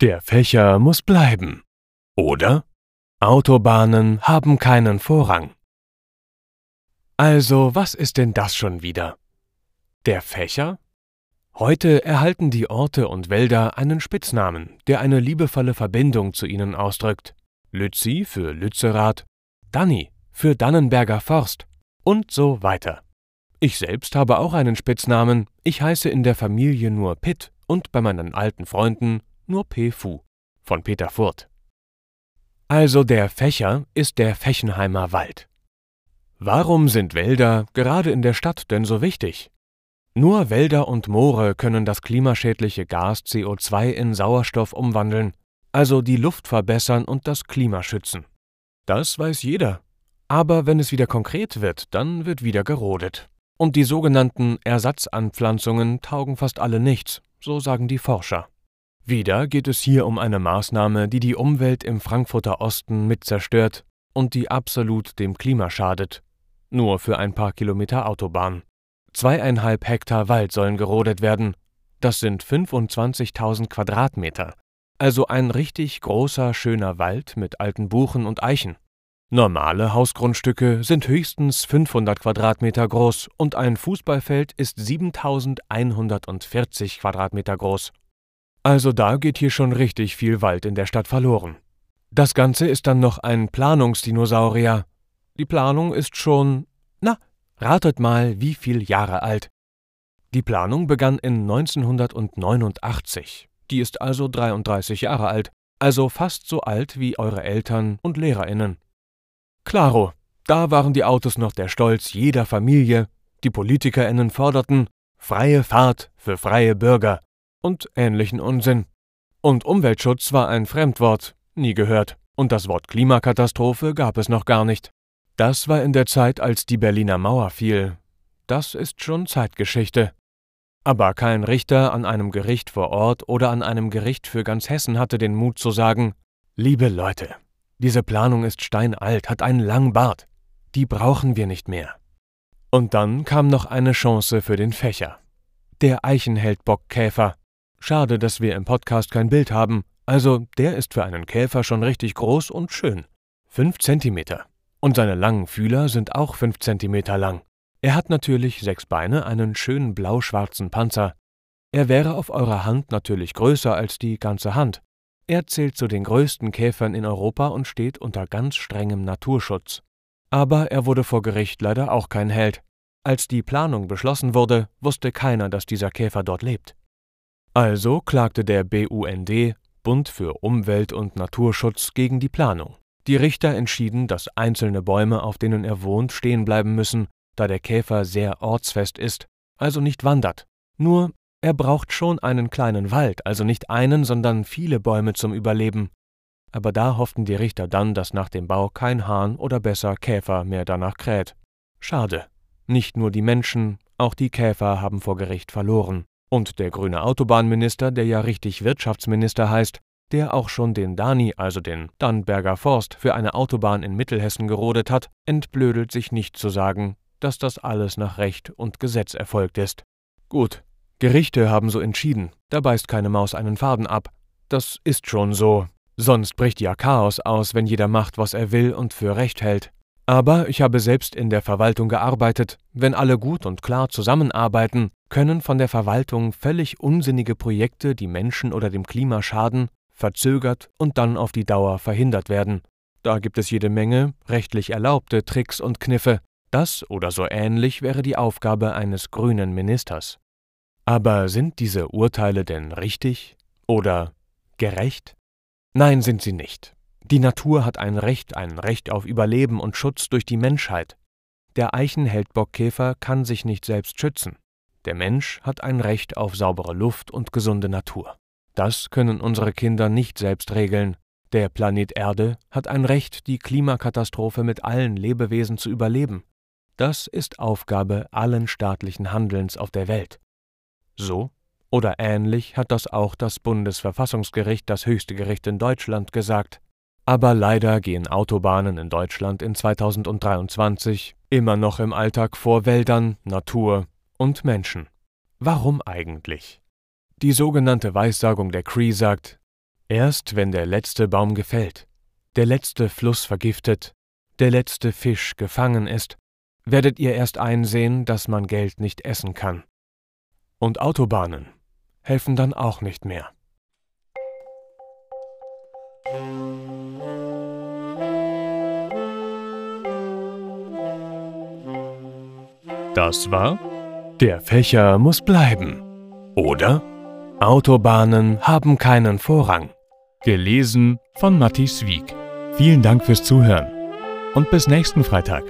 Der Fächer muss bleiben. Oder? Autobahnen haben keinen Vorrang. Also, was ist denn das schon wieder? Der Fächer? Heute erhalten die Orte und Wälder einen Spitznamen, der eine liebevolle Verbindung zu ihnen ausdrückt. Lützi für Lützerath, Danni für Dannenberger Forst und so weiter. Ich selbst habe auch einen Spitznamen, ich heiße in der Familie nur Pitt und bei meinen alten Freunden nur P. Fu von Peter Furt. Also der Fächer ist der Fechenheimer Wald. Warum sind Wälder gerade in der Stadt denn so wichtig? Nur Wälder und Moore können das klimaschädliche Gas CO2 in Sauerstoff umwandeln, also die Luft verbessern und das Klima schützen. Das weiß jeder. Aber wenn es wieder konkret wird, dann wird wieder gerodet. Und die sogenannten Ersatzanpflanzungen taugen fast alle nichts, so sagen die Forscher. Wieder geht es hier um eine Maßnahme, die die Umwelt im Frankfurter Osten mit zerstört und die absolut dem Klima schadet, nur für ein paar Kilometer Autobahn. Zweieinhalb Hektar Wald sollen gerodet werden. Das sind 25.000 Quadratmeter. Also ein richtig großer, schöner Wald mit alten Buchen und Eichen. Normale Hausgrundstücke sind höchstens 500 Quadratmeter groß und ein Fußballfeld ist 7140 Quadratmeter groß. Also da geht hier schon richtig viel Wald in der Stadt verloren. Das Ganze ist dann noch ein Planungsdinosaurier, die Planung ist schon, na, ratet mal, wie viel Jahre alt. Die Planung begann in 1989. Die ist also 33 Jahre alt, also fast so alt wie eure Eltern und Lehrerinnen. Klaro, da waren die Autos noch der Stolz jeder Familie, die Politikerinnen forderten freie Fahrt für freie Bürger und ähnlichen Unsinn. Und Umweltschutz war ein Fremdwort, nie gehört, und das Wort Klimakatastrophe gab es noch gar nicht. Das war in der Zeit, als die Berliner Mauer fiel. Das ist schon Zeitgeschichte. Aber kein Richter an einem Gericht vor Ort oder an einem Gericht für ganz Hessen hatte den Mut zu sagen, liebe Leute, diese Planung ist steinalt, hat einen langen Bart. Die brauchen wir nicht mehr. Und dann kam noch eine Chance für den Fächer. Der Eichenheldbockkäfer. Schade, dass wir im Podcast kein Bild haben. Also, der ist für einen Käfer schon richtig groß und schön. Fünf Zentimeter. Und seine langen Fühler sind auch fünf Zentimeter lang. Er hat natürlich sechs Beine, einen schönen blau-schwarzen Panzer. Er wäre auf eurer Hand natürlich größer als die ganze Hand. Er zählt zu den größten Käfern in Europa und steht unter ganz strengem Naturschutz. Aber er wurde vor Gericht leider auch kein Held. Als die Planung beschlossen wurde, wusste keiner, dass dieser Käfer dort lebt. Also klagte der BUND, Bund für Umwelt und Naturschutz, gegen die Planung. Die Richter entschieden, dass einzelne Bäume, auf denen er wohnt, stehen bleiben müssen, da der Käfer sehr ortsfest ist, also nicht wandert. Nur, er braucht schon einen kleinen Wald, also nicht einen, sondern viele Bäume zum Überleben. Aber da hofften die Richter dann, dass nach dem Bau kein Hahn oder besser Käfer mehr danach kräht. Schade. Nicht nur die Menschen, auch die Käfer haben vor Gericht verloren. Und der grüne Autobahnminister, der ja richtig Wirtschaftsminister heißt, der auch schon den Dani, also den Dannberger Forst, für eine Autobahn in Mittelhessen gerodet hat, entblödelt sich nicht zu sagen, dass das alles nach Recht und Gesetz erfolgt ist. Gut, Gerichte haben so entschieden, da beißt keine Maus einen Faden ab. Das ist schon so. Sonst bricht ja Chaos aus, wenn jeder macht, was er will und für recht hält. Aber ich habe selbst in der Verwaltung gearbeitet. Wenn alle gut und klar zusammenarbeiten, können von der Verwaltung völlig unsinnige Projekte, die Menschen oder dem Klima schaden, verzögert und dann auf die Dauer verhindert werden. Da gibt es jede Menge rechtlich erlaubte Tricks und Kniffe. Das oder so ähnlich wäre die Aufgabe eines grünen Ministers. Aber sind diese Urteile denn richtig oder gerecht? Nein, sind sie nicht. Die Natur hat ein Recht, ein Recht auf Überleben und Schutz durch die Menschheit. Der Eichenheldbockkäfer kann sich nicht selbst schützen. Der Mensch hat ein Recht auf saubere Luft und gesunde Natur. Das können unsere Kinder nicht selbst regeln. Der Planet Erde hat ein Recht, die Klimakatastrophe mit allen Lebewesen zu überleben. Das ist Aufgabe allen staatlichen Handelns auf der Welt. So oder ähnlich hat das auch das Bundesverfassungsgericht, das höchste Gericht in Deutschland, gesagt. Aber leider gehen Autobahnen in Deutschland in 2023 immer noch im Alltag vor Wäldern, Natur und Menschen. Warum eigentlich? Die sogenannte Weissagung der Cree sagt, erst wenn der letzte Baum gefällt, der letzte Fluss vergiftet, der letzte Fisch gefangen ist, werdet ihr erst einsehen, dass man Geld nicht essen kann. Und Autobahnen helfen dann auch nicht mehr. Das war Der Fächer muss bleiben. Oder Autobahnen haben keinen Vorrang. Gelesen von Matti Wieg. Vielen Dank fürs Zuhören und bis nächsten Freitag.